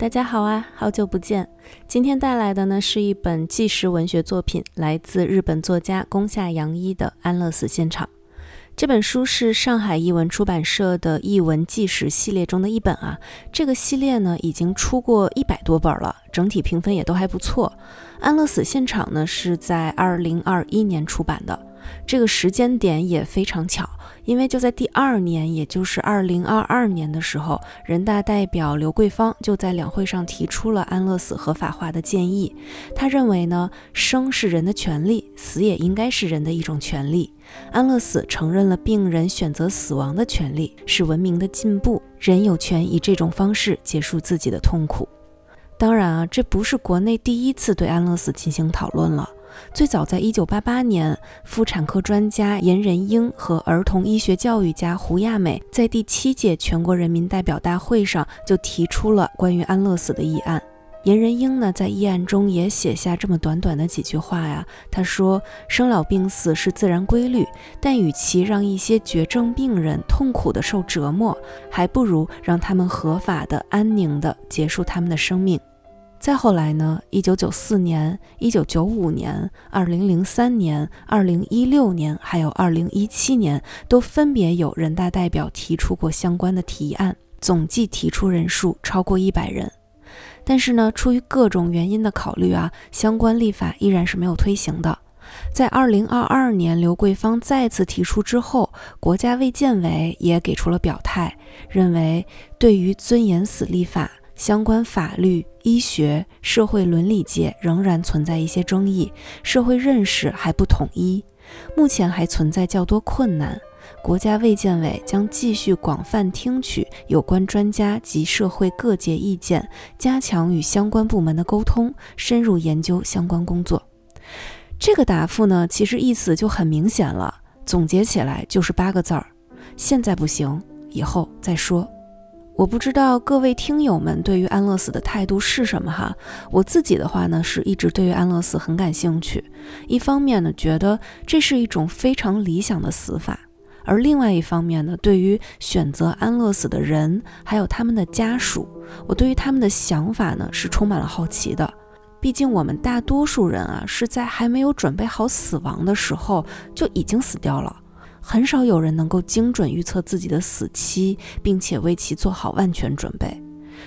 大家好啊，好久不见。今天带来的呢是一本纪实文学作品，来自日本作家宫下洋一的《安乐死现场》。这本书是上海译文出版社的译文纪实系列中的一本啊。这个系列呢已经出过一百多本了，整体评分也都还不错。《安乐死现场》呢是在二零二一年出版的，这个时间点也非常巧。因为就在第二年，也就是二零二二年的时候，人大代表刘桂芳就在两会上提出了安乐死合法化的建议。他认为呢，生是人的权利，死也应该是人的一种权利。安乐死承认了病人选择死亡的权利，是文明的进步。人有权以这种方式结束自己的痛苦。当然啊，这不是国内第一次对安乐死进行讨论了。最早在一九八八年，妇产科专家严仁英和儿童医学教育家胡亚美在第七届全国人民代表大会上就提出了关于安乐死的议案。严仁英呢，在议案中也写下这么短短的几句话呀。他说：“生老病死是自然规律，但与其让一些绝症病人痛苦的受折磨，还不如让他们合法的、安宁的结束他们的生命。”再后来呢？一九九四年、一九九五年、二零零三年、二零一六年，还有二零一七年，都分别有人大代表提出过相关的提案，总计提出人数超过一百人。但是呢，出于各种原因的考虑啊，相关立法依然是没有推行的。在二零二二年，刘桂芳再次提出之后，国家卫健委也给出了表态，认为对于尊严死立法。相关法律、医学、社会伦理界仍然存在一些争议，社会认识还不统一，目前还存在较多困难。国家卫健委将继续广泛听取有关专家及社会各界意见，加强与相关部门的沟通，深入研究相关工作。这个答复呢，其实意思就很明显了，总结起来就是八个字儿：现在不行，以后再说。我不知道各位听友们对于安乐死的态度是什么哈？我自己的话呢，是一直对于安乐死很感兴趣。一方面呢，觉得这是一种非常理想的死法；而另外一方面呢，对于选择安乐死的人还有他们的家属，我对于他们的想法呢是充满了好奇的。毕竟我们大多数人啊，是在还没有准备好死亡的时候就已经死掉了。很少有人能够精准预测自己的死期，并且为其做好万全准备。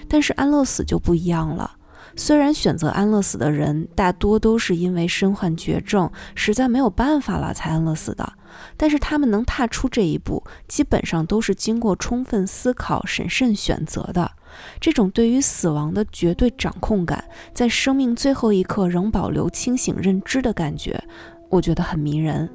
但是安乐死就不一样了。虽然选择安乐死的人大多都是因为身患绝症，实在没有办法了才安乐死的，但是他们能踏出这一步，基本上都是经过充分思考、审慎选择的。这种对于死亡的绝对掌控感，在生命最后一刻仍保留清醒认知的感觉，我觉得很迷人。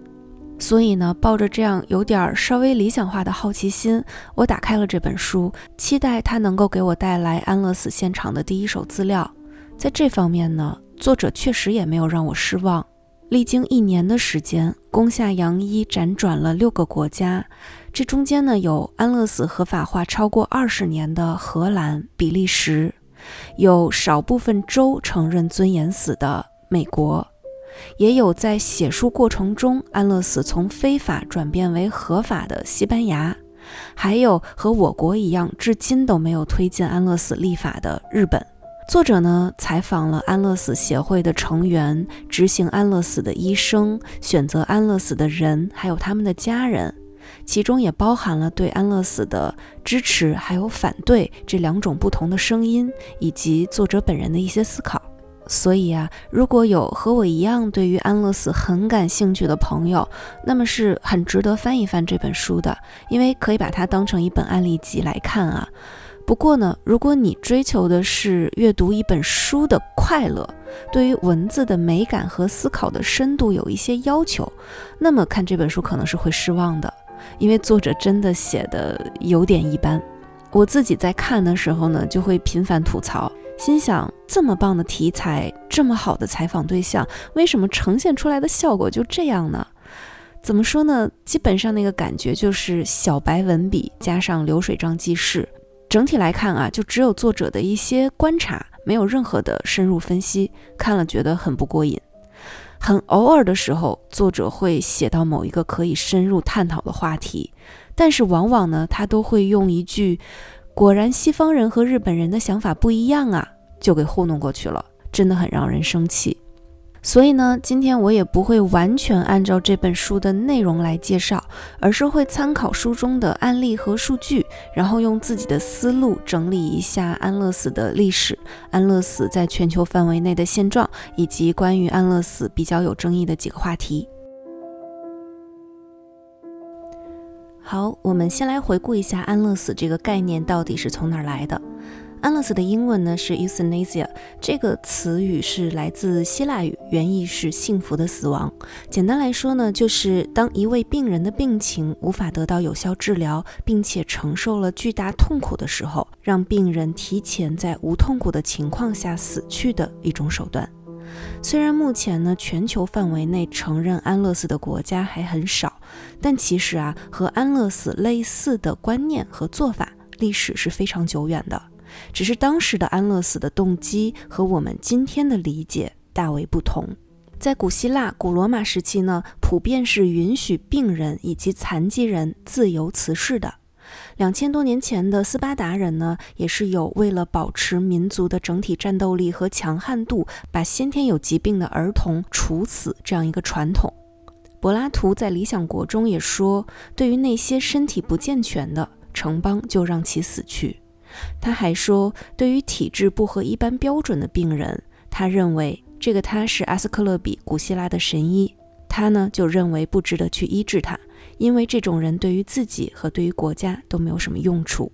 所以呢，抱着这样有点稍微理想化的好奇心，我打开了这本书，期待它能够给我带来安乐死现场的第一手资料。在这方面呢，作者确实也没有让我失望。历经一年的时间，宫下洋一辗转了六个国家，这中间呢有安乐死合法化超过二十年的荷兰、比利时，有少部分州承认尊严死的美国。也有在写书过程中，安乐死从非法转变为合法的西班牙，还有和我国一样，至今都没有推进安乐死立法的日本。作者呢，采访了安乐死协会的成员、执行安乐死的医生、选择安乐死的人，还有他们的家人，其中也包含了对安乐死的支持还有反对这两种不同的声音，以及作者本人的一些思考。所以啊，如果有和我一样对于安乐死很感兴趣的朋友，那么是很值得翻一翻这本书的，因为可以把它当成一本案例集来看啊。不过呢，如果你追求的是阅读一本书的快乐，对于文字的美感和思考的深度有一些要求，那么看这本书可能是会失望的，因为作者真的写的有点一般。我自己在看的时候呢，就会频繁吐槽。心想，这么棒的题材，这么好的采访对象，为什么呈现出来的效果就这样呢？怎么说呢？基本上那个感觉就是小白文笔加上流水账记事，整体来看啊，就只有作者的一些观察，没有任何的深入分析，看了觉得很不过瘾。很偶尔的时候，作者会写到某一个可以深入探讨的话题，但是往往呢，他都会用一句。果然西方人和日本人的想法不一样啊，就给糊弄过去了，真的很让人生气。所以呢，今天我也不会完全按照这本书的内容来介绍，而是会参考书中的案例和数据，然后用自己的思路整理一下安乐死的历史、安乐死在全球范围内的现状，以及关于安乐死比较有争议的几个话题。好，我们先来回顾一下安乐死这个概念到底是从哪儿来的。安乐死的英文呢是 euthanasia，这个词语是来自希腊语，原意是幸福的死亡。简单来说呢，就是当一位病人的病情无法得到有效治疗，并且承受了巨大痛苦的时候，让病人提前在无痛苦的情况下死去的一种手段。虽然目前呢，全球范围内承认安乐死的国家还很少，但其实啊，和安乐死类似的观念和做法，历史是非常久远的。只是当时的安乐死的动机和我们今天的理解大为不同。在古希腊、古罗马时期呢，普遍是允许病人以及残疾人自由辞世的。两千多年前的斯巴达人呢，也是有为了保持民族的整体战斗力和强悍度，把先天有疾病的儿童处死这样一个传统。柏拉图在《理想国》中也说，对于那些身体不健全的城邦，就让其死去。他还说，对于体质不合一般标准的病人，他认为这个他是阿斯克勒比，古希腊的神医，他呢就认为不值得去医治他，因为这种人对于自己和对于国家都没有什么用处。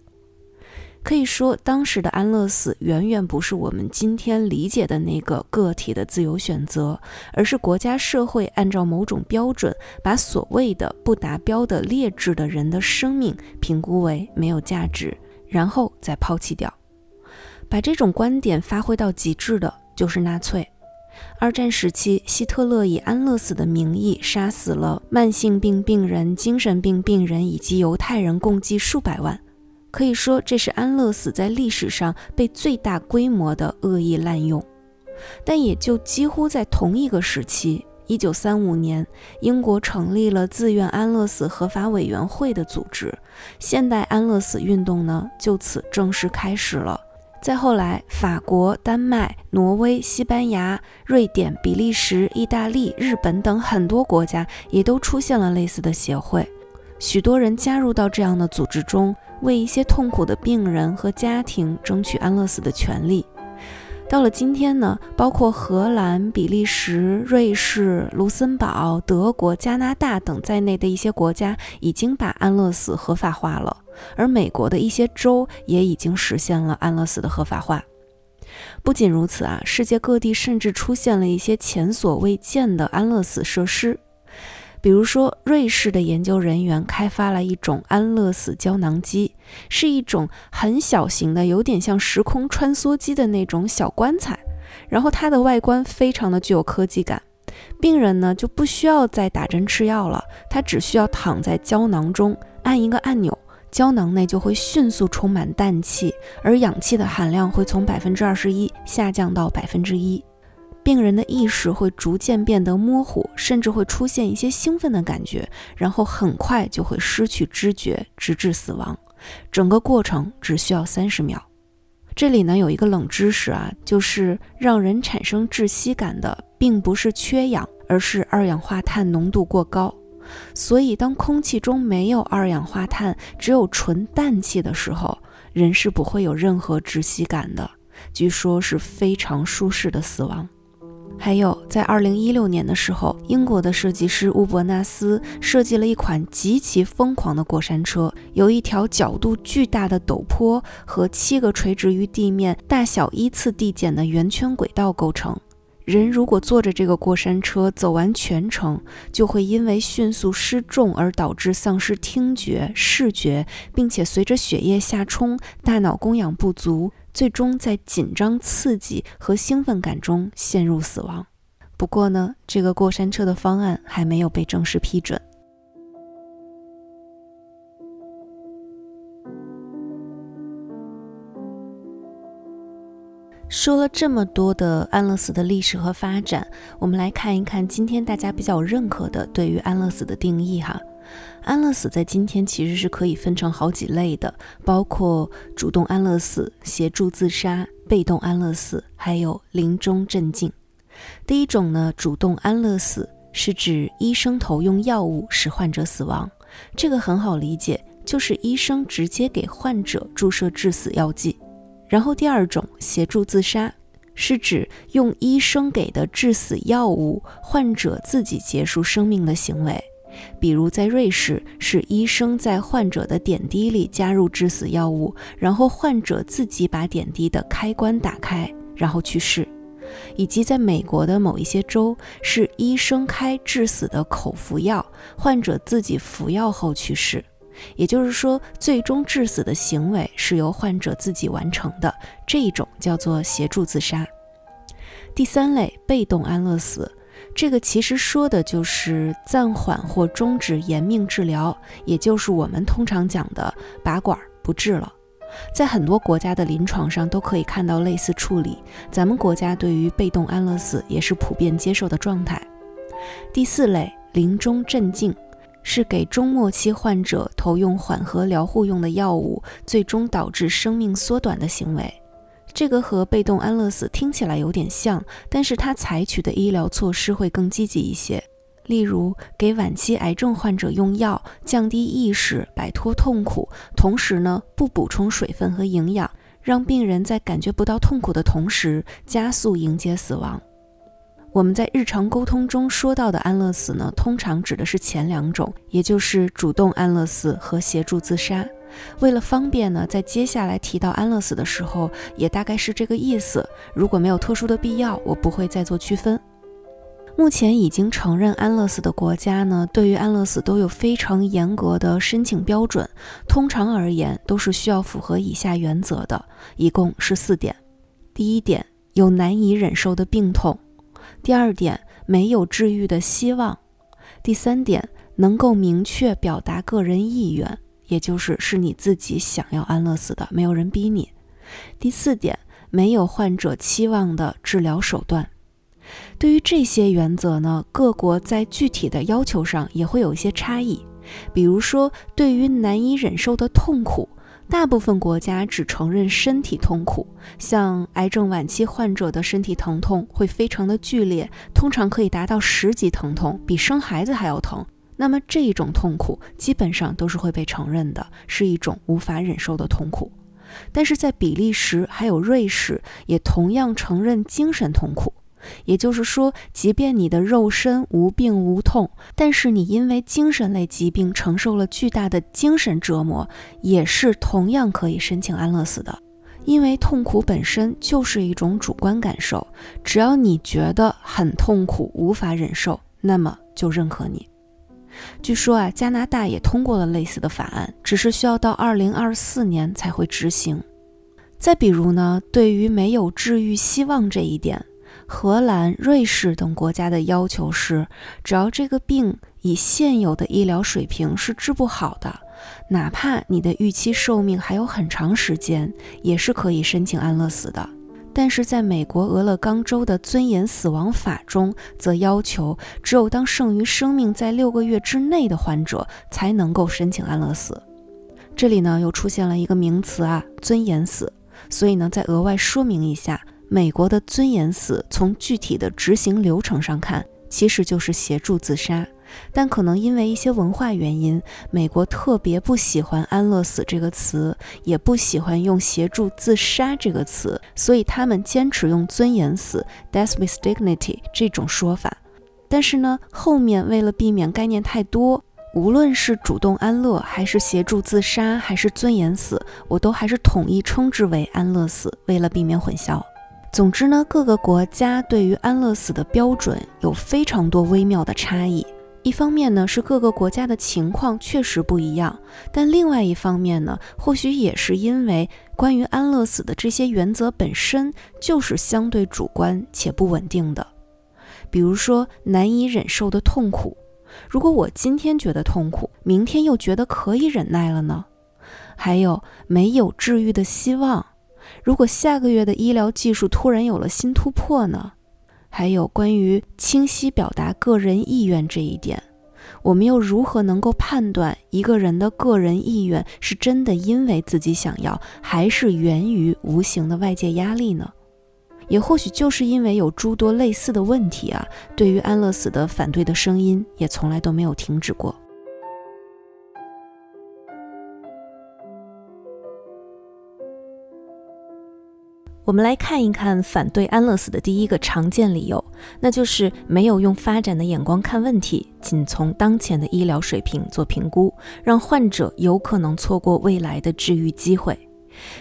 可以说，当时的安乐死远远不是我们今天理解的那个个体的自由选择，而是国家社会按照某种标准，把所谓的不达标的劣质的人的生命评估为没有价值。然后再抛弃掉，把这种观点发挥到极致的就是纳粹。二战时期，希特勒以安乐死的名义杀死了慢性病病人、精神病病人以及犹太人，共计数百万。可以说，这是安乐死在历史上被最大规模的恶意滥用。但也就几乎在同一个时期。一九三五年，英国成立了自愿安乐死合法委员会的组织，现代安乐死运动呢就此正式开始了。再后来，法国、丹麦、挪威、西班牙、瑞典、比利时、意大利、日本等很多国家也都出现了类似的协会，许多人加入到这样的组织中，为一些痛苦的病人和家庭争取安乐死的权利。到了今天呢，包括荷兰、比利时、瑞士、卢森堡、德国、加拿大等在内的一些国家已经把安乐死合法化了，而美国的一些州也已经实现了安乐死的合法化。不仅如此啊，世界各地甚至出现了一些前所未见的安乐死设施。比如说，瑞士的研究人员开发了一种安乐死胶囊机，是一种很小型的，有点像时空穿梭机的那种小棺材。然后它的外观非常的具有科技感，病人呢就不需要再打针吃药了，他只需要躺在胶囊中，按一个按钮，胶囊内就会迅速充满氮气，而氧气的含量会从百分之二十一下降到百分之一。病人的意识会逐渐变得模糊，甚至会出现一些兴奋的感觉，然后很快就会失去知觉，直至死亡。整个过程只需要三十秒。这里呢有一个冷知识啊，就是让人产生窒息感的，并不是缺氧，而是二氧化碳浓度过高。所以当空气中没有二氧化碳，只有纯氮气的时候，人是不会有任何窒息感的。据说是非常舒适的死亡。还有，在二零一六年的时候，英国的设计师乌伯纳斯设计了一款极其疯狂的过山车，由一条角度巨大的陡坡和七个垂直于地面、大小依次递减的圆圈轨道构成。人如果坐着这个过山车走完全程，就会因为迅速失重而导致丧失听觉、视觉，并且随着血液下冲，大脑供氧不足。最终在紧张、刺激和兴奋感中陷入死亡。不过呢，这个过山车的方案还没有被正式批准。说了这么多的安乐死的历史和发展，我们来看一看今天大家比较认可的对于安乐死的定义哈。安乐死在今天其实是可以分成好几类的，包括主动安乐死、协助自杀、被动安乐死，还有临终镇静。第一种呢，主动安乐死是指医生投用药物使患者死亡，这个很好理解，就是医生直接给患者注射致死药剂。然后第二种，协助自杀。是指用医生给的致死药物，患者自己结束生命的行为。比如在瑞士，是医生在患者的点滴里加入致死药物，然后患者自己把点滴的开关打开，然后去世。以及在美国的某一些州，是医生开致死的口服药，患者自己服药后去世。也就是说，最终致死的行为是由患者自己完成的，这一种叫做协助自杀。第三类被动安乐死，这个其实说的就是暂缓或终止延命治疗，也就是我们通常讲的拔管不治了。在很多国家的临床上都可以看到类似处理，咱们国家对于被动安乐死也是普遍接受的状态。第四类临终镇静。是给中末期患者投用缓和疗护用的药物，最终导致生命缩短的行为。这个和被动安乐死听起来有点像，但是它采取的医疗措施会更积极一些。例如，给晚期癌症患者用药，降低意识，摆脱痛苦，同时呢，不补充水分和营养，让病人在感觉不到痛苦的同时，加速迎接死亡。我们在日常沟通中说到的安乐死呢，通常指的是前两种，也就是主动安乐死和协助自杀。为了方便呢，在接下来提到安乐死的时候，也大概是这个意思。如果没有特殊的必要，我不会再做区分。目前已经承认安乐死的国家呢，对于安乐死都有非常严格的申请标准。通常而言，都是需要符合以下原则的，一共是四点。第一点，有难以忍受的病痛。第二点，没有治愈的希望；第三点，能够明确表达个人意愿，也就是是你自己想要安乐死的，没有人逼你；第四点，没有患者期望的治疗手段。对于这些原则呢，各国在具体的要求上也会有一些差异。比如说，对于难以忍受的痛苦。大部分国家只承认身体痛苦，像癌症晚期患者的身体疼痛会非常的剧烈，通常可以达到十级疼痛，比生孩子还要疼。那么这一种痛苦基本上都是会被承认的，是一种无法忍受的痛苦。但是在比利时还有瑞士也同样承认精神痛苦。也就是说，即便你的肉身无病无痛，但是你因为精神类疾病承受了巨大的精神折磨，也是同样可以申请安乐死的。因为痛苦本身就是一种主观感受，只要你觉得很痛苦，无法忍受，那么就认可你。据说啊，加拿大也通过了类似的法案，只是需要到二零二四年才会执行。再比如呢，对于没有治愈希望这一点。荷兰、瑞士等国家的要求是，只要这个病以现有的医疗水平是治不好的，哪怕你的预期寿命还有很长时间，也是可以申请安乐死的。但是在美国俄勒冈州的尊严死亡法中，则要求只有当剩余生命在六个月之内的患者才能够申请安乐死。这里呢又出现了一个名词啊，尊严死。所以呢，再额外说明一下。美国的尊严死，从具体的执行流程上看，其实就是协助自杀。但可能因为一些文化原因，美国特别不喜欢“安乐死”这个词，也不喜欢用“协助自杀”这个词，所以他们坚持用“尊严死 ”（death with dignity） 这种说法。但是呢，后面为了避免概念太多，无论是主动安乐，还是协助自杀，还是尊严死，我都还是统一称之为安乐死，为了避免混淆。总之呢，各个国家对于安乐死的标准有非常多微妙的差异。一方面呢，是各个国家的情况确实不一样；但另外一方面呢，或许也是因为关于安乐死的这些原则本身就是相对主观且不稳定的。比如说，难以忍受的痛苦，如果我今天觉得痛苦，明天又觉得可以忍耐了呢？还有没有治愈的希望？如果下个月的医疗技术突然有了新突破呢？还有关于清晰表达个人意愿这一点，我们又如何能够判断一个人的个人意愿是真的因为自己想要，还是源于无形的外界压力呢？也或许就是因为有诸多类似的问题啊，对于安乐死的反对的声音也从来都没有停止过。我们来看一看反对安乐死的第一个常见理由，那就是没有用发展的眼光看问题，仅从当前的医疗水平做评估，让患者有可能错过未来的治愈机会。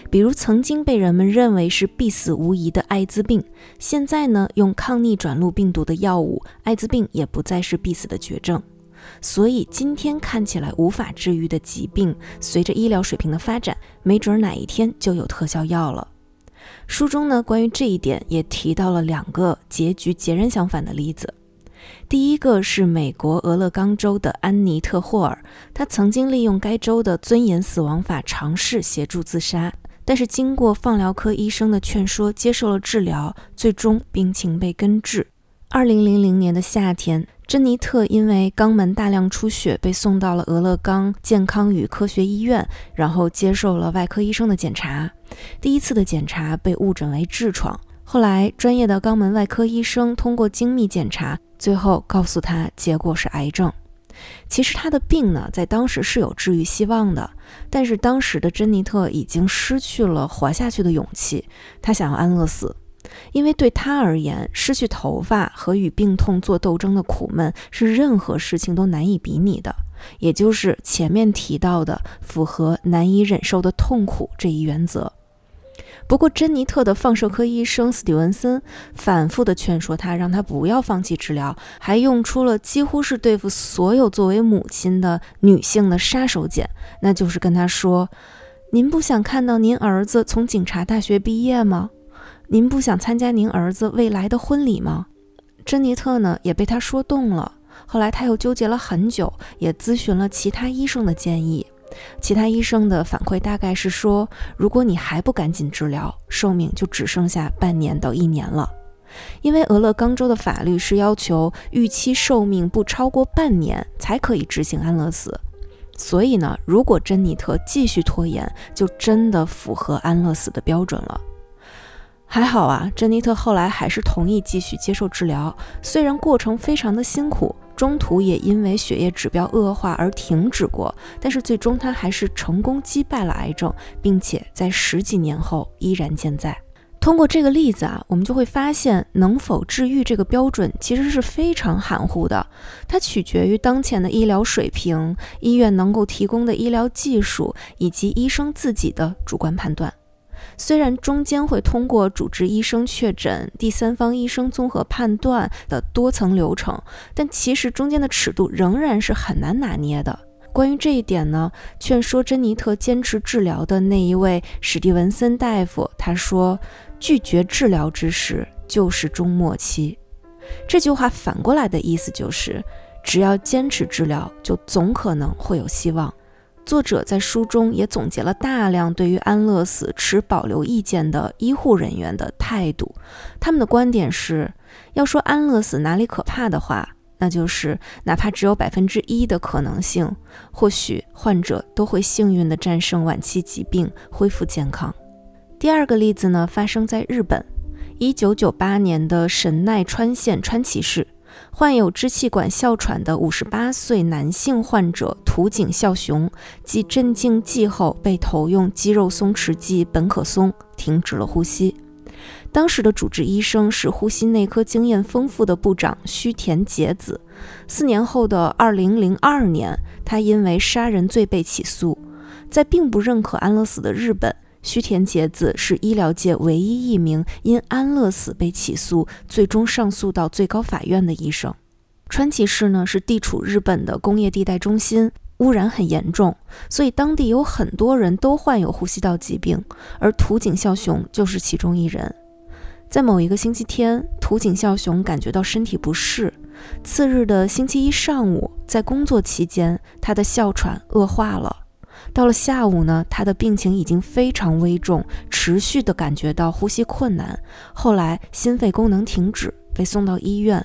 比如曾经被人们认为是必死无疑的艾滋病，现在呢，用抗逆转录病毒的药物，艾滋病也不再是必死的绝症。所以今天看起来无法治愈的疾病，随着医疗水平的发展，没准哪一天就有特效药了。书中呢，关于这一点也提到了两个结局截然相反的例子。第一个是美国俄勒冈州的安妮特·霍尔，她曾经利用该州的尊严死亡法尝试协助自杀，但是经过放疗科医生的劝说，接受了治疗，最终病情被根治。二零零零年的夏天。珍妮特因为肛门大量出血，被送到了俄勒冈健康与科学医院，然后接受了外科医生的检查。第一次的检查被误诊为痔疮，后来专业的肛门外科医生通过精密检查，最后告诉他结果是癌症。其实他的病呢，在当时是有治愈希望的，但是当时的珍妮特已经失去了活下去的勇气，她想要安乐死。因为对他而言，失去头发和与病痛做斗争的苦闷是任何事情都难以比拟的，也就是前面提到的符合难以忍受的痛苦这一原则。不过，珍妮特的放射科医生斯蒂文森反复地劝说他，让他不要放弃治疗，还用出了几乎是对付所有作为母亲的女性的杀手锏，那就是跟他说：“您不想看到您儿子从警察大学毕业吗？”您不想参加您儿子未来的婚礼吗？珍妮特呢也被他说动了。后来他又纠结了很久，也咨询了其他医生的建议。其他医生的反馈大概是说，如果你还不赶紧治疗，寿命就只剩下半年到一年了。因为俄勒冈州的法律是要求预期寿命不超过半年才可以执行安乐死，所以呢，如果珍妮特继续拖延，就真的符合安乐死的标准了。还好啊，珍妮特后来还是同意继续接受治疗，虽然过程非常的辛苦，中途也因为血液指标恶化而停止过，但是最终她还是成功击败了癌症，并且在十几年后依然健在。通过这个例子啊，我们就会发现，能否治愈这个标准其实是非常含糊的，它取决于当前的医疗水平、医院能够提供的医疗技术以及医生自己的主观判断。虽然中间会通过主治医生确诊、第三方医生综合判断的多层流程，但其实中间的尺度仍然是很难拿捏的。关于这一点呢，劝说珍妮特坚持治疗的那一位史蒂文森大夫他说：“拒绝治疗之时就是终末期。”这句话反过来的意思就是，只要坚持治疗，就总可能会有希望。作者在书中也总结了大量对于安乐死持保留意见的医护人员的态度。他们的观点是：要说安乐死哪里可怕的话，那就是哪怕只有百分之一的可能性，或许患者都会幸运地战胜晚期疾病，恢复健康。第二个例子呢，发生在日本，一九九八年的神奈川县川崎市。患有支气管哮喘的五十八岁男性患者土井孝雄，继镇静剂后被投用肌肉松弛剂苯可松，停止了呼吸。当时的主治医生是呼吸内科经验丰富的部长须田结子。四年后的二零零二年，他因为杀人罪被起诉。在并不认可安乐死的日本。须田节子是医疗界唯一一名因安乐死被起诉，最终上诉到最高法院的医生。川崎市呢是地处日本的工业地带中心，污染很严重，所以当地有很多人都患有呼吸道疾病，而土井孝雄就是其中一人。在某一个星期天，土井孝雄感觉到身体不适。次日的星期一上午，在工作期间，他的哮喘恶化了。到了下午呢，他的病情已经非常危重，持续的感觉到呼吸困难。后来心肺功能停止，被送到医院。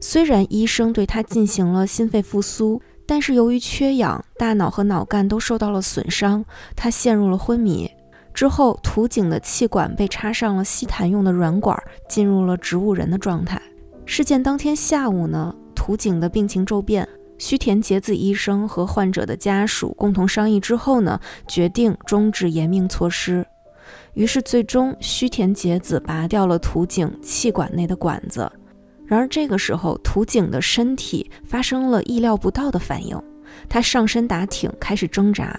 虽然医生对他进行了心肺复苏，但是由于缺氧，大脑和脑干都受到了损伤，他陷入了昏迷。之后，土井的气管被插上了吸痰用的软管，进入了植物人的状态。事件当天下午呢，土井的病情骤变，须田节子医生和患者的家属共同商议之后呢，决定终止延命措施。于是，最终须田节子拔掉了土井气管内的管子。然而这个时候，土井的身体发生了意料不到的反应，他上身打挺，开始挣扎。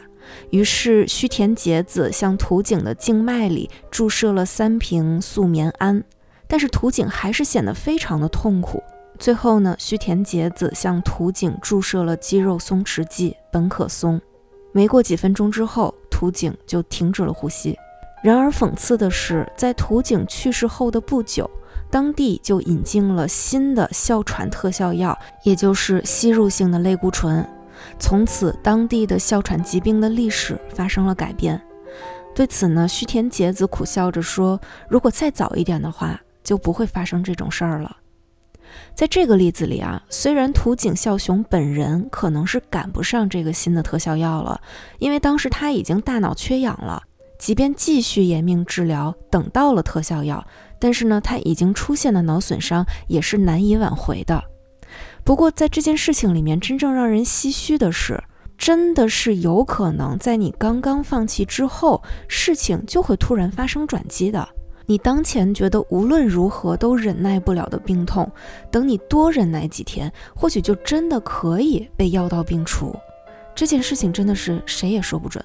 于是须田节子向土井的静脉里注射了三瓶速棉胺，但是土井还是显得非常的痛苦。最后呢，须田节子向土井注射了肌肉松弛剂苯可松。没过几分钟之后，土井就停止了呼吸。然而讽刺的是，在土井去世后的不久。当地就引进了新的哮喘特效药，也就是吸入性的类固醇。从此，当地的哮喘疾病的历史发生了改变。对此呢，须田节子苦笑着说：“如果再早一点的话，就不会发生这种事儿了。”在这个例子里啊，虽然土井孝雄本人可能是赶不上这个新的特效药了，因为当时他已经大脑缺氧了。即便继续延命治疗，等到了特效药，但是呢，他已经出现的脑损伤也是难以挽回的。不过，在这件事情里面，真正让人唏嘘的是，真的是有可能在你刚刚放弃之后，事情就会突然发生转机的。你当前觉得无论如何都忍耐不了的病痛，等你多忍耐几天，或许就真的可以被药到病除。这件事情真的是谁也说不准。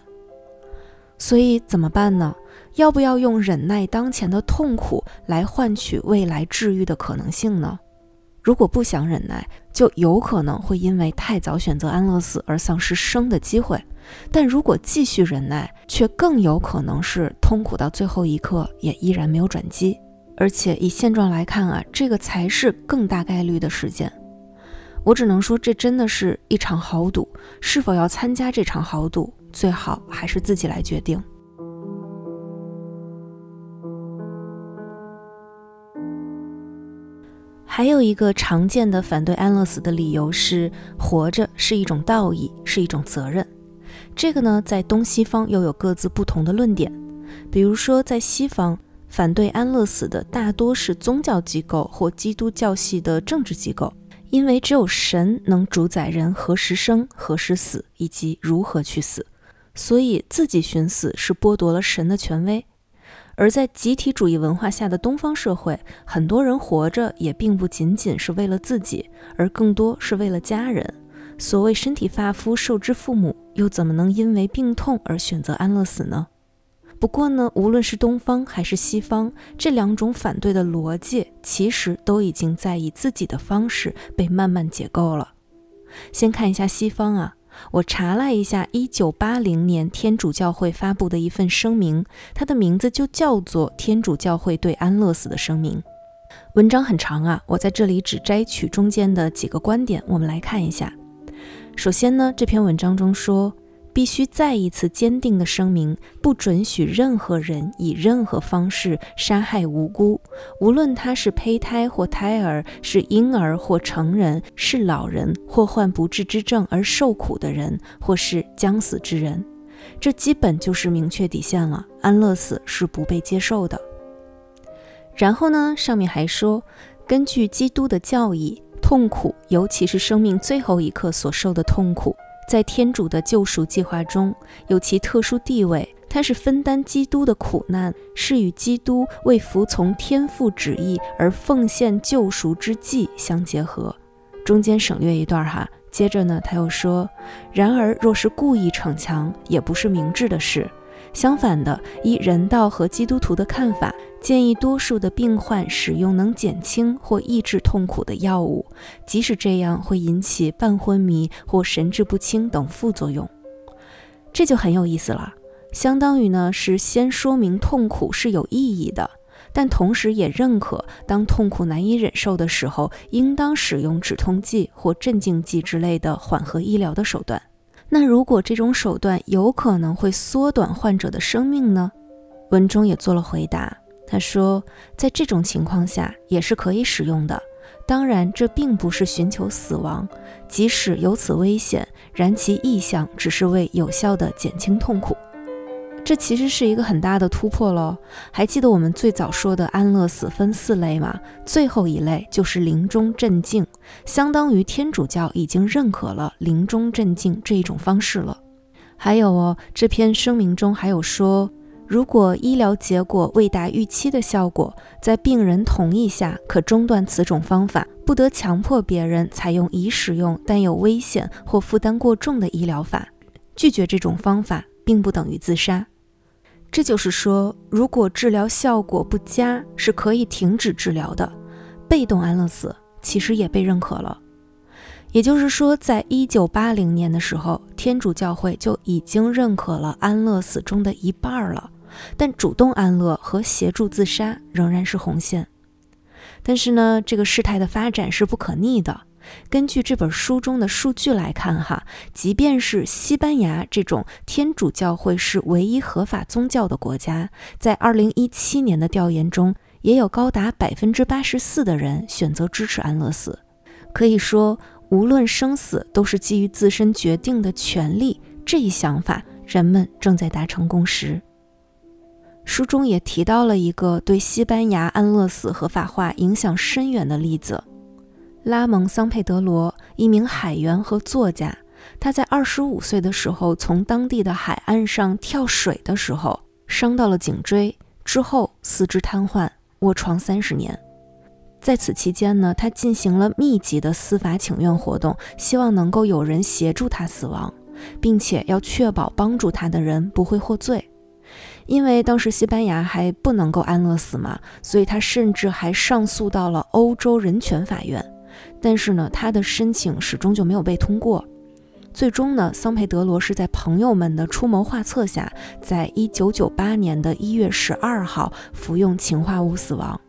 所以怎么办呢？要不要用忍耐当前的痛苦来换取未来治愈的可能性呢？如果不想忍耐，就有可能会因为太早选择安乐死而丧失生的机会；但如果继续忍耐，却更有可能是痛苦到最后一刻也依然没有转机。而且以现状来看啊，这个才是更大概率的事件。我只能说，这真的是一场豪赌。是否要参加这场豪赌？最好还是自己来决定。还有一个常见的反对安乐死的理由是，活着是一种道义，是一种责任。这个呢，在东西方又有各自不同的论点。比如说，在西方，反对安乐死的大多是宗教机构或基督教系的政治机构，因为只有神能主宰人何时生、何时死，以及如何去死。所以，自己寻死是剥夺了神的权威。而在集体主义文化下的东方社会，很多人活着也并不仅仅是为了自己，而更多是为了家人。所谓身体发肤受之父母，又怎么能因为病痛而选择安乐死呢？不过呢，无论是东方还是西方，这两种反对的逻辑，其实都已经在以自己的方式被慢慢解构了。先看一下西方啊。我查了一下，一九八零年天主教会发布的一份声明，它的名字就叫做《天主教会对安乐死的声明》。文章很长啊，我在这里只摘取中间的几个观点，我们来看一下。首先呢，这篇文章中说。必须再一次坚定地声明，不准许任何人以任何方式杀害无辜，无论他是胚胎或胎儿，是婴儿或成人，是老人或患不治之症而受苦的人，或是将死之人。这基本就是明确底线了。安乐死是不被接受的。然后呢，上面还说，根据基督的教义，痛苦，尤其是生命最后一刻所受的痛苦。在天主的救赎计划中有其特殊地位，它是分担基督的苦难，是与基督为服从天父旨意而奉献救赎之祭相结合。中间省略一段哈，接着呢，他又说：然而若是故意逞强，也不是明智的事。相反的，依人道和基督徒的看法，建议多数的病患使用能减轻或抑制痛苦的药物，即使这样会引起半昏迷或神志不清等副作用。这就很有意思了，相当于呢是先说明痛苦是有意义的，但同时也认可当痛苦难以忍受的时候，应当使用止痛剂或镇静剂之类的缓和医疗的手段。那如果这种手段有可能会缩短患者的生命呢？文中也做了回答。他说，在这种情况下也是可以使用的，当然，这并不是寻求死亡，即使有此危险，然其意向只是为有效的减轻痛苦。这其实是一个很大的突破喽。还记得我们最早说的安乐死分四类吗？最后一类就是临终镇静，相当于天主教已经认可了临终镇静这一种方式了。还有哦，这篇声明中还有说。如果医疗结果未达预期的效果，在病人同意下，可中断此种方法，不得强迫别人采用已使用但有危险或负担过重的医疗法。拒绝这种方法，并不等于自杀。这就是说，如果治疗效果不佳，是可以停止治疗的。被动安乐死其实也被认可了。也就是说，在一九八零年的时候，天主教会就已经认可了安乐死中的一半了。但主动安乐和协助自杀仍然是红线。但是呢，这个事态的发展是不可逆的。根据这本书中的数据来看，哈，即便是西班牙这种天主教会是唯一合法宗教的国家，在2017年的调研中，也有高达百分之八十四的人选择支持安乐死。可以说，无论生死都是基于自身决定的权利这一想法，人们正在达成共识。书中也提到了一个对西班牙安乐死合法化影响深远的例子：拉蒙·桑佩德罗，一名海员和作家。他在二十五岁的时候从当地的海岸上跳水的时候，伤到了颈椎，之后四肢瘫痪，卧床三十年。在此期间呢，他进行了密集的司法请愿活动，希望能够有人协助他死亡，并且要确保帮助他的人不会获罪。因为当时西班牙还不能够安乐死嘛，所以他甚至还上诉到了欧洲人权法院。但是呢，他的申请始终就没有被通过。最终呢，桑佩德罗是在朋友们的出谋划策下，在一九九八年的一月十二号服用氰化物死亡。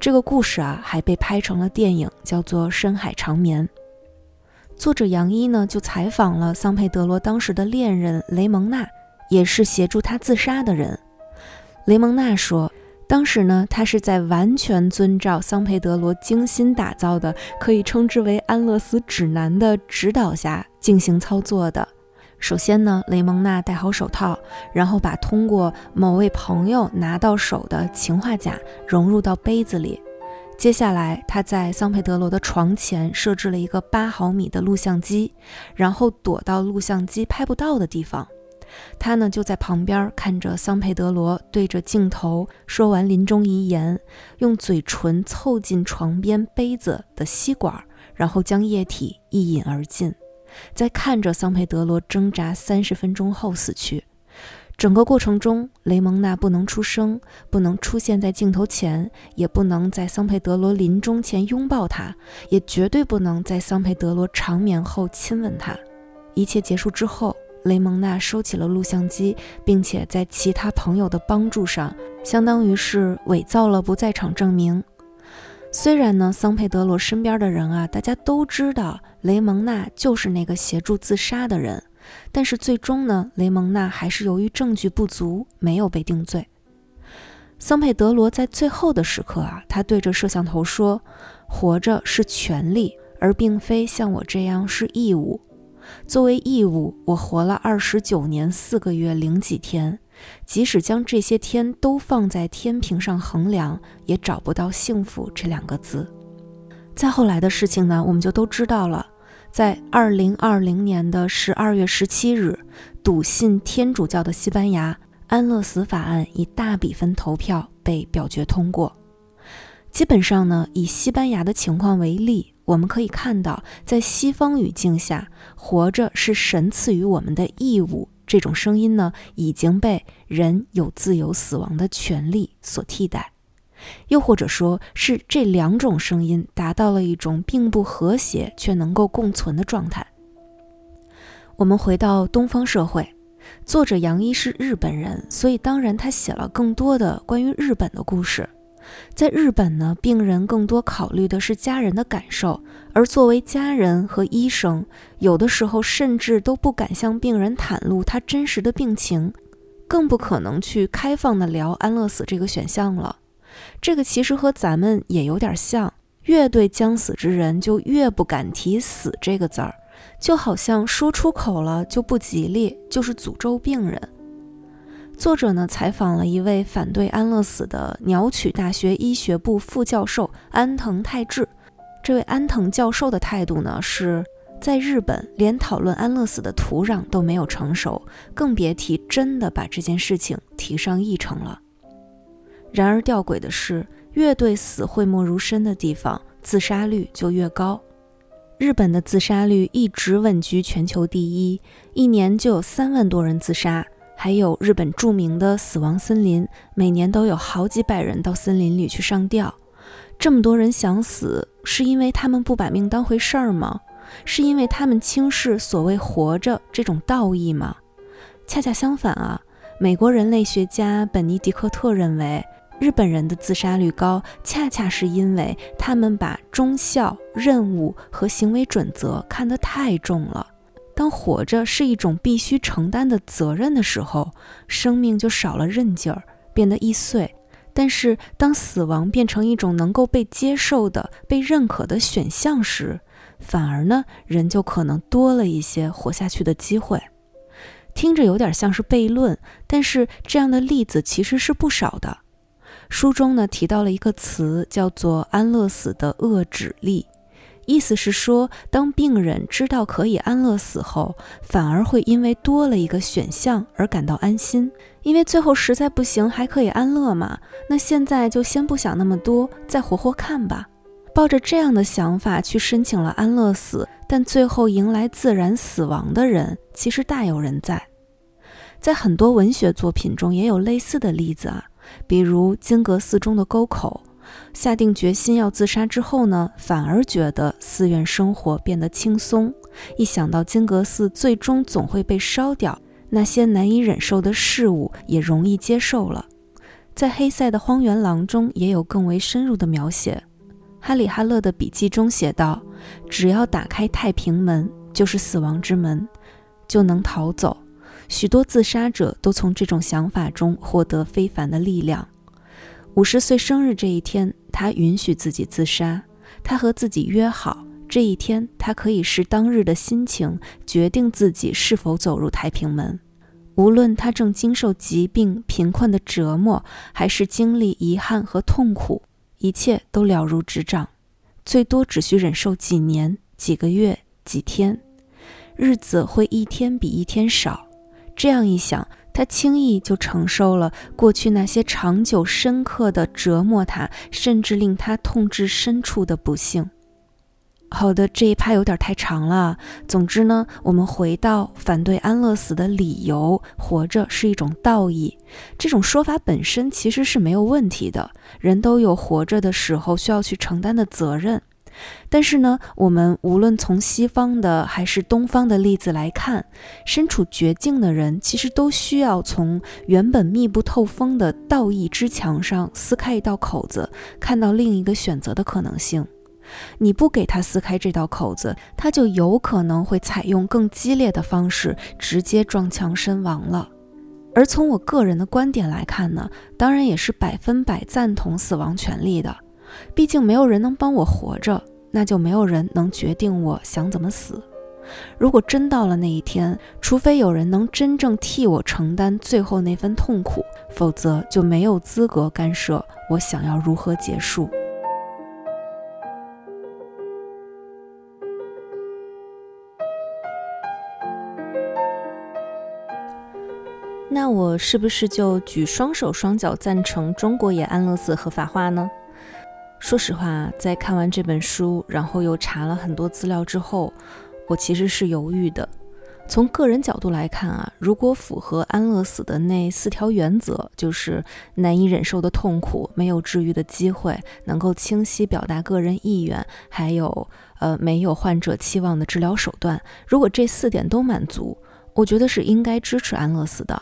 这个故事啊，还被拍成了电影，叫做《深海长眠》。作者杨一呢，就采访了桑佩德罗当时的恋人雷蒙娜。也是协助他自杀的人，雷蒙娜说，当时呢，他是在完全遵照桑佩德罗精心打造的，可以称之为安乐死指南的指导下进行操作的。首先呢，雷蒙娜戴好手套，然后把通过某位朋友拿到手的氰化钾融入到杯子里。接下来，他在桑佩德罗的床前设置了一个八毫米的录像机，然后躲到录像机拍不到的地方。他呢就在旁边看着桑佩德罗对着镜头说完临终遗言，用嘴唇凑近床边杯子的吸管，然后将液体一饮而尽，在看着桑佩德罗挣扎三十分钟后死去。整个过程中，雷蒙娜不能出声，不能出现在镜头前，也不能在桑佩德罗临终前拥抱他，也绝对不能在桑佩德罗长眠后亲吻他。一切结束之后。雷蒙娜收起了录像机，并且在其他朋友的帮助上，相当于是伪造了不在场证明。虽然呢，桑佩德罗身边的人啊，大家都知道雷蒙娜就是那个协助自杀的人，但是最终呢，雷蒙娜还是由于证据不足，没有被定罪。桑佩德罗在最后的时刻啊，他对着摄像头说：“活着是权利，而并非像我这样是义务。”作为义务，我活了二十九年四个月零几天，即使将这些天都放在天平上衡量，也找不到幸福这两个字。再后来的事情呢，我们就都知道了。在二零二零年的十二月十七日，笃信天主教的西班牙安乐死法案以大比分投票被表决通过。基本上呢，以西班牙的情况为例。我们可以看到，在西方语境下，“活着是神赐予我们的义务”这种声音呢，已经被“人有自由死亡的权利”所替代，又或者说是这两种声音达到了一种并不和谐却能够共存的状态。我们回到东方社会，作者杨一是日本人，所以当然他写了更多的关于日本的故事。在日本呢，病人更多考虑的是家人的感受，而作为家人和医生，有的时候甚至都不敢向病人袒露他真实的病情，更不可能去开放的聊安乐死这个选项了。这个其实和咱们也有点像，越对将死之人就越不敢提“死”这个字儿，就好像说出口了就不吉利，就是诅咒病人。作者呢采访了一位反对安乐死的鸟取大学医学部副教授安藤泰治。这位安藤教授的态度呢是，在日本连讨论安乐死的土壤都没有成熟，更别提真的把这件事情提上议程了。然而吊诡的是，越对死讳莫如深的地方，自杀率就越高。日本的自杀率一直稳居全球第一，一年就有三万多人自杀。还有日本著名的死亡森林，每年都有好几百人到森林里去上吊。这么多人想死，是因为他们不把命当回事儿吗？是因为他们轻视所谓活着这种道义吗？恰恰相反啊！美国人类学家本尼迪克特认为，日本人的自杀率高，恰恰是因为他们把忠孝、任务和行为准则看得太重了。当活着是一种必须承担的责任的时候，生命就少了韧劲儿，变得易碎；但是当死亡变成一种能够被接受的、被认可的选项时，反而呢，人就可能多了一些活下去的机会。听着有点像是悖论，但是这样的例子其实是不少的。书中呢提到了一个词，叫做“安乐死的遏止力”。意思是说，当病人知道可以安乐死后，反而会因为多了一个选项而感到安心。因为最后实在不行还可以安乐嘛，那现在就先不想那么多，再活活看吧。抱着这样的想法去申请了安乐死，但最后迎来自然死亡的人，其实大有人在。在很多文学作品中也有类似的例子啊，比如金阁寺中的沟口。下定决心要自杀之后呢，反而觉得寺院生活变得轻松。一想到金阁寺最终总会被烧掉，那些难以忍受的事物也容易接受了。在黑塞的《荒原狼》中也有更为深入的描写。哈里哈勒的笔记中写道：“只要打开太平门，就是死亡之门，就能逃走。”许多自杀者都从这种想法中获得非凡的力量。五十岁生日这一天，他允许自己自杀。他和自己约好，这一天他可以视当日的心情决定自己是否走入太平门。无论他正经受疾病、贫困的折磨，还是经历遗憾和痛苦，一切都了如指掌。最多只需忍受几年、几个月、几天，日子会一天比一天少。这样一想。他轻易就承受了过去那些长久深刻的折磨他，甚至令他痛至深处的不幸。好的，这一趴有点太长了。总之呢，我们回到反对安乐死的理由：活着是一种道义。这种说法本身其实是没有问题的，人都有活着的时候需要去承担的责任。但是呢，我们无论从西方的还是东方的例子来看，身处绝境的人其实都需要从原本密不透风的道义之墙上撕开一道口子，看到另一个选择的可能性。你不给他撕开这道口子，他就有可能会采用更激烈的方式，直接撞墙身亡了。而从我个人的观点来看呢，当然也是百分百赞同死亡权利的。毕竟没有人能帮我活着，那就没有人能决定我想怎么死。如果真到了那一天，除非有人能真正替我承担最后那份痛苦，否则就没有资格干涉我想要如何结束。那我是不是就举双手双脚赞成中国也安乐死合法化呢？说实话，在看完这本书，然后又查了很多资料之后，我其实是犹豫的。从个人角度来看啊，如果符合安乐死的那四条原则，就是难以忍受的痛苦、没有治愈的机会、能够清晰表达个人意愿，还有呃没有患者期望的治疗手段，如果这四点都满足，我觉得是应该支持安乐死的。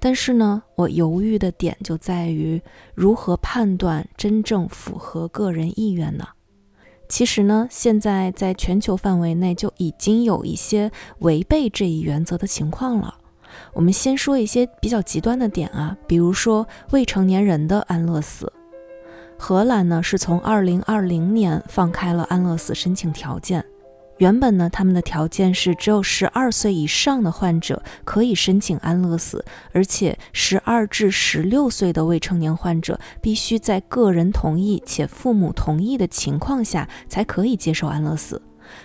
但是呢，我犹豫的点就在于如何判断真正符合个人意愿呢？其实呢，现在在全球范围内就已经有一些违背这一原则的情况了。我们先说一些比较极端的点啊，比如说未成年人的安乐死。荷兰呢是从二零二零年放开了安乐死申请条件。原本呢，他们的条件是只有十二岁以上的患者可以申请安乐死，而且十二至十六岁的未成年患者必须在个人同意且父母同意的情况下才可以接受安乐死。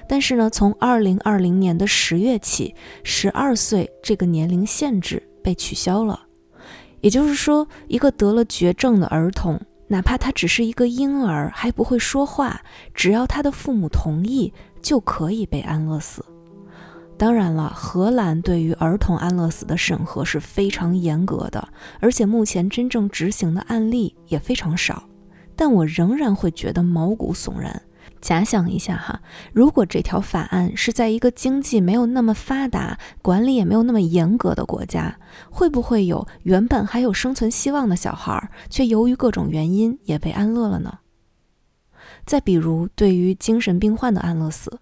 但是呢，从二零二零年的十月起，十二岁这个年龄限制被取消了。也就是说，一个得了绝症的儿童，哪怕他只是一个婴儿，还不会说话，只要他的父母同意。就可以被安乐死。当然了，荷兰对于儿童安乐死的审核是非常严格的，而且目前真正执行的案例也非常少。但我仍然会觉得毛骨悚然。假想一下哈，如果这条法案是在一个经济没有那么发达、管理也没有那么严格的国家，会不会有原本还有生存希望的小孩，却由于各种原因也被安乐了呢？再比如，对于精神病患的安乐死，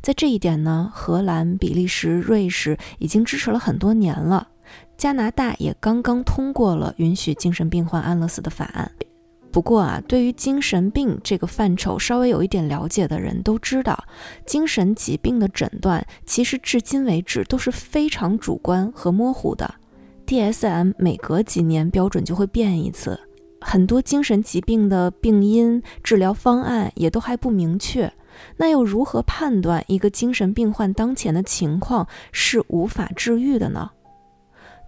在这一点呢，荷兰、比利时、瑞士已经支持了很多年了。加拿大也刚刚通过了允许精神病患安乐死的法案。不过啊，对于精神病这个范畴稍微有一点了解的人都知道，精神疾病的诊断其实至今为止都是非常主观和模糊的。DSM 每隔几年标准就会变一次。很多精神疾病的病因、治疗方案也都还不明确，那又如何判断一个精神病患当前的情况是无法治愈的呢？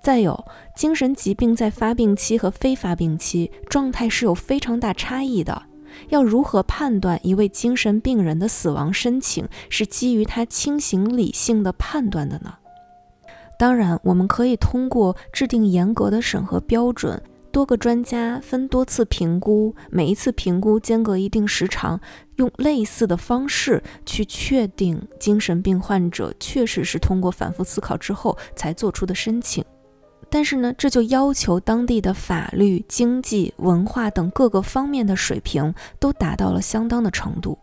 再有，精神疾病在发病期和非发病期状态是有非常大差异的，要如何判断一位精神病人的死亡申请是基于他清醒理性的判断的呢？当然，我们可以通过制定严格的审核标准。多个专家分多次评估，每一次评估间隔一定时长，用类似的方式去确定精神病患者确实是通过反复思考之后才做出的申请。但是呢，这就要求当地的法律、经济、文化等各个方面的水平都达到了相当的程度，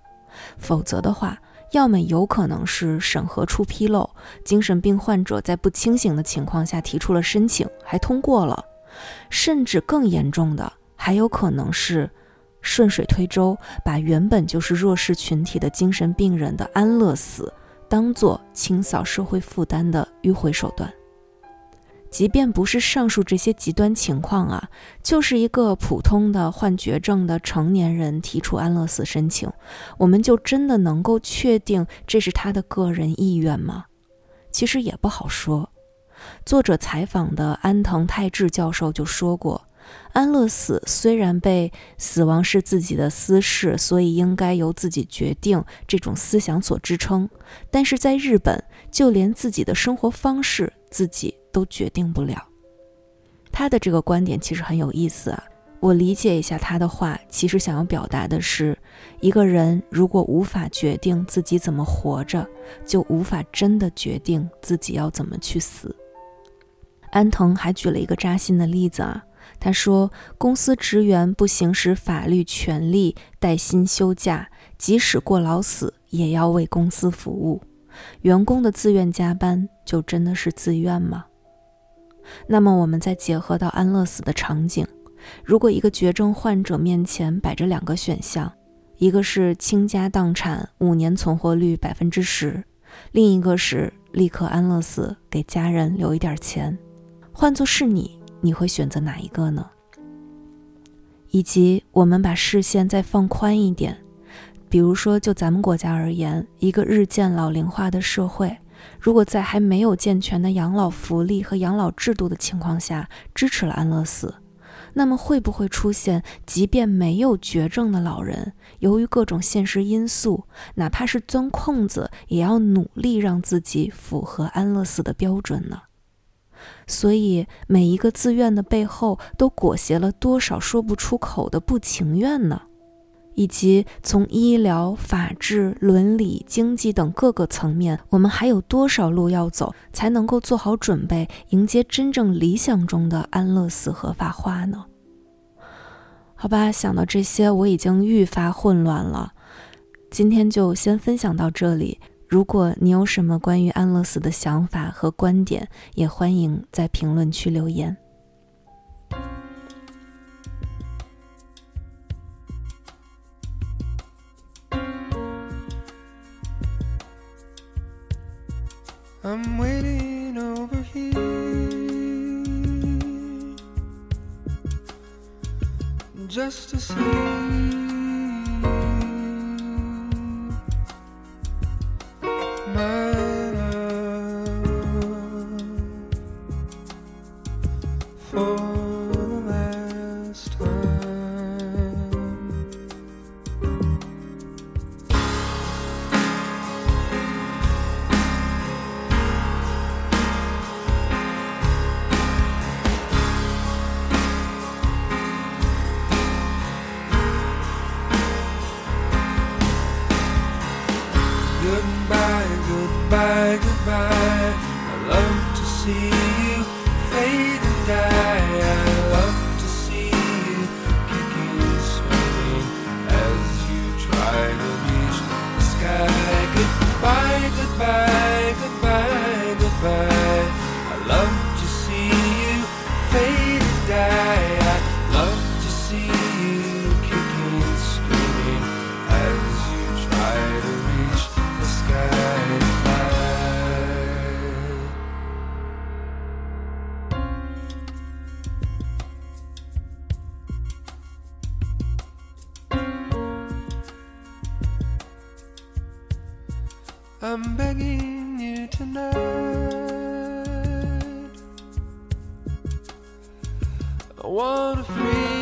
否则的话，要么有可能是审核出纰漏，精神病患者在不清醒的情况下提出了申请，还通过了。甚至更严重的，还有可能是顺水推舟，把原本就是弱势群体的精神病人的安乐死当做清扫社会负担的迂回手段。即便不是上述这些极端情况啊，就是一个普通的患绝症的成年人提出安乐死申请，我们就真的能够确定这是他的个人意愿吗？其实也不好说。作者采访的安藤泰治教授就说过，安乐死虽然被“死亡是自己的私事，所以应该由自己决定”这种思想所支撑，但是在日本，就连自己的生活方式自己都决定不了。他的这个观点其实很有意思啊，我理解一下他的话，其实想要表达的是，一个人如果无法决定自己怎么活着，就无法真的决定自己要怎么去死。安藤还举了一个扎心的例子啊，他说，公司职员不行使法律权利带薪休假，即使过劳死，也要为公司服务。员工的自愿加班，就真的是自愿吗？那么，我们再结合到安乐死的场景，如果一个绝症患者面前摆着两个选项，一个是倾家荡产，五年存活率百分之十，另一个是立刻安乐死，给家人留一点钱。换作是你，你会选择哪一个呢？以及我们把视线再放宽一点，比如说就咱们国家而言，一个日渐老龄化的社会，如果在还没有健全的养老福利和养老制度的情况下支持了安乐死，那么会不会出现，即便没有绝症的老人，由于各种现实因素，哪怕是钻空子，也要努力让自己符合安乐死的标准呢？所以，每一个自愿的背后，都裹挟了多少说不出口的不情愿呢？以及从医疗、法治、伦理、经济等各个层面，我们还有多少路要走，才能够做好准备，迎接真正理想中的安乐死合法化呢？好吧，想到这些，我已经愈发混乱了。今天就先分享到这里。如果你有什么关于安乐死的想法和观点也欢迎在评论区留言。I'm waiting overhead just to see want to feel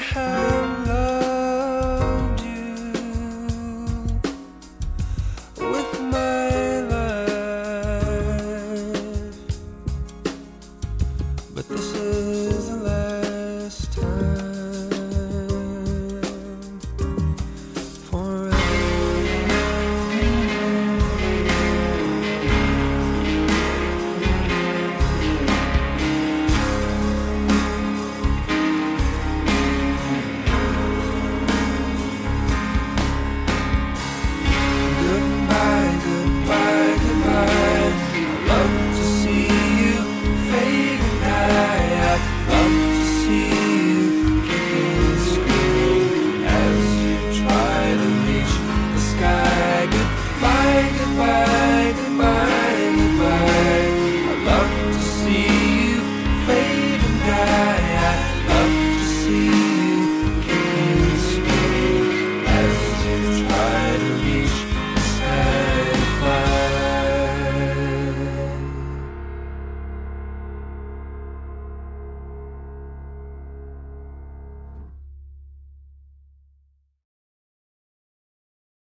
her.